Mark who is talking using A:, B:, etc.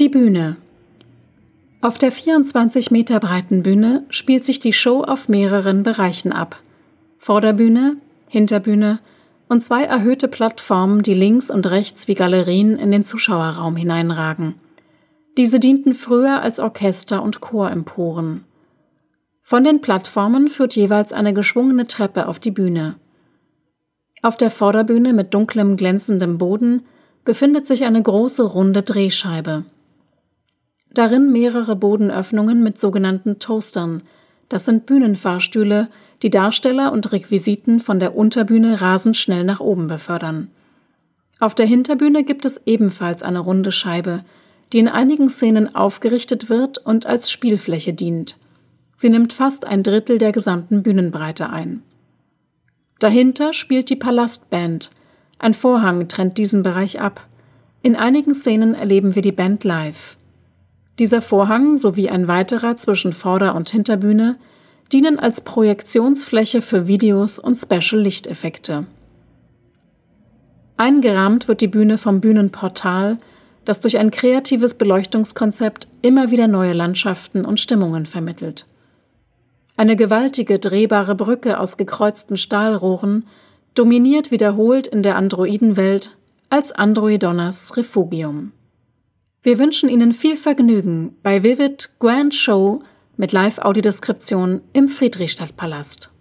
A: Die Bühne. Auf der 24 Meter breiten Bühne spielt sich die Show auf mehreren Bereichen ab. Vorderbühne, Hinterbühne und zwei erhöhte Plattformen, die links und rechts wie Galerien in den Zuschauerraum hineinragen. Diese dienten früher als Orchester- und Choremporen. Von den Plattformen führt jeweils eine geschwungene Treppe auf die Bühne. Auf der Vorderbühne mit dunklem, glänzendem Boden befindet sich eine große runde Drehscheibe. Darin mehrere Bodenöffnungen mit sogenannten Toastern. Das sind Bühnenfahrstühle, die Darsteller und Requisiten von der Unterbühne rasend schnell nach oben befördern. Auf der Hinterbühne gibt es ebenfalls eine runde Scheibe, die in einigen Szenen aufgerichtet wird und als Spielfläche dient. Sie nimmt fast ein Drittel der gesamten Bühnenbreite ein. Dahinter spielt die Palastband. Ein Vorhang trennt diesen Bereich ab. In einigen Szenen erleben wir die Band live. Dieser Vorhang sowie ein weiterer zwischen Vorder- und Hinterbühne dienen als Projektionsfläche für Videos und Special-Lichteffekte. Eingerahmt wird die Bühne vom Bühnenportal, das durch ein kreatives Beleuchtungskonzept immer wieder neue Landschaften und Stimmungen vermittelt. Eine gewaltige drehbare Brücke aus gekreuzten Stahlrohren dominiert wiederholt in der Androidenwelt als Androidonas Refugium. Wir wünschen Ihnen viel Vergnügen bei Vivid Grand Show mit Live-Audiodeskription im Friedrichstadtpalast.